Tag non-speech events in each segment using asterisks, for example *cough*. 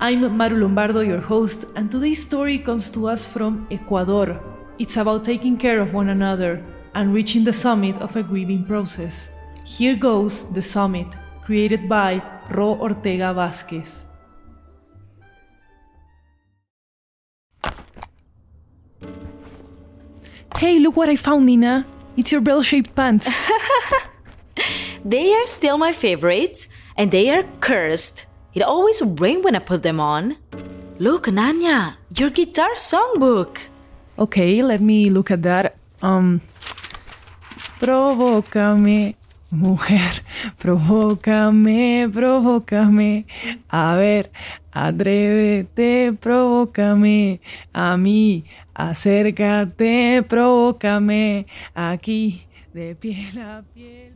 I'm Maru Lombardo, your host, and today's story comes to us from Ecuador. It's about taking care of one another and reaching the summit of a grieving process. Here goes The Summit, created by Ro Ortega Vásquez. Hey, look what I found, Nina. It's your bell shaped pants. *laughs* They are still my favorites, and they are cursed. It always rains when I put them on. Look, Nanya, your guitar songbook. Okay, let me look at that. Um. Provócame, mujer, provócame, provócame. A ver, atrévete, provócame. A mí, acércate, provócame. Aquí, de piel a piel.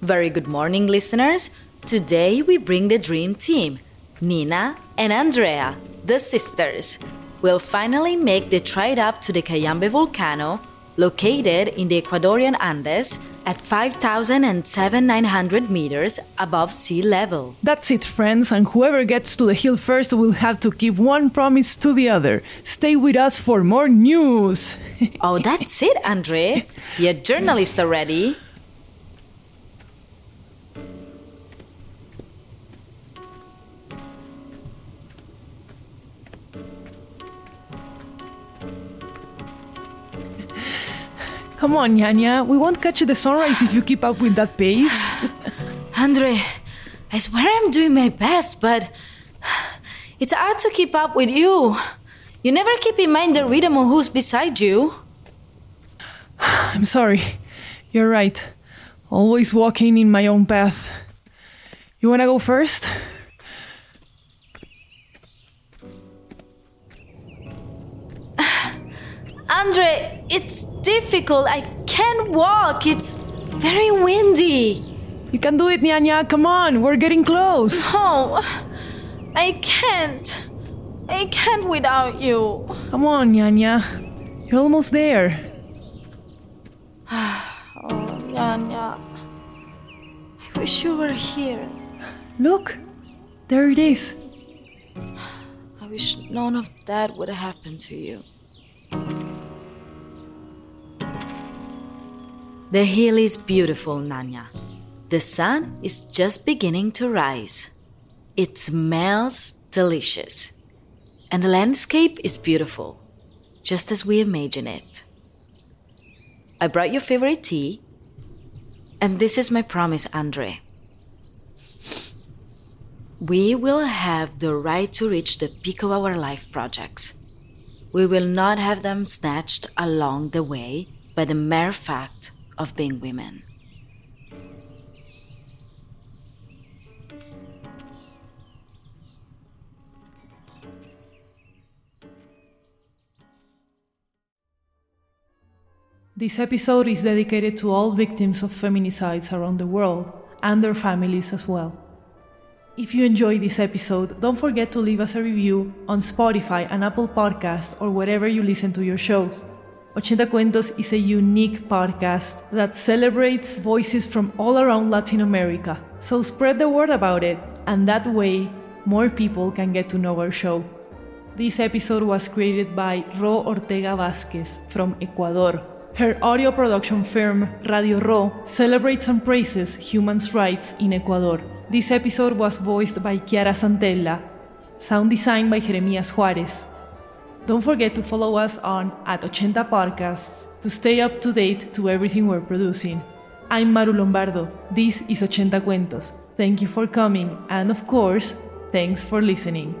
Very good morning, listeners. Today we bring the dream team, Nina and Andrea, the sisters. Will finally make the trip up to the Cayambe volcano, located in the Ecuadorian Andes at 5,7900 meters above sea level. That's it, friends, and whoever gets to the hill first will have to keep one promise to the other. Stay with us for more news. *laughs* Oh, that's it, Andre. You're a journalist already. Come on, Yanya. we won't catch the sunrise if you keep up with that pace. *sighs* Andre, I swear I'm doing my best, but *sighs* it's hard to keep up with you. You never keep in mind the rhythm of who's beside you. *sighs* I'm sorry. You're right. Always walking in my own path. You wanna go first? Andre, it's difficult. I can't walk. It's very windy. You can do it, Nyanya. Come on, we're getting close. Oh, I can't. I can't without you. Come on, Nyanya. You're almost there. *sighs* Oh, Nyanya. I wish you were here. Look, there it is. I wish none of that would have happened to you. The hill is beautiful, Nanya. The sun is just beginning to rise. It smells delicious. And the landscape is beautiful, just as we imagine it. I brought your favorite tea, and this is my promise, Andre. We will have the right to reach the peak of our life projects. We will not have them snatched along the way by the mere fact of being women. This episode is dedicated to all victims of feminicides around the world and their families as well. If you enjoyed this episode, don't forget to leave us a review on Spotify and Apple Podcast or wherever you listen to your shows. Ochenta Cuentos is a unique podcast that celebrates voices from all around Latin America. So spread the word about it, and that way, more people can get to know our show. This episode was created by Ro Ortega Vásquez from Ecuador. Her audio production firm, Radio Ro, celebrates and praises human rights in Ecuador. This episode was voiced by Chiara Santella, sound design by Jeremias Juarez. Don't forget to follow us on at Ochenta Podcasts to stay up to date to everything we're producing. I'm Maru Lombardo. This is Ochenta Cuentos. Thank you for coming, and of course, thanks for listening.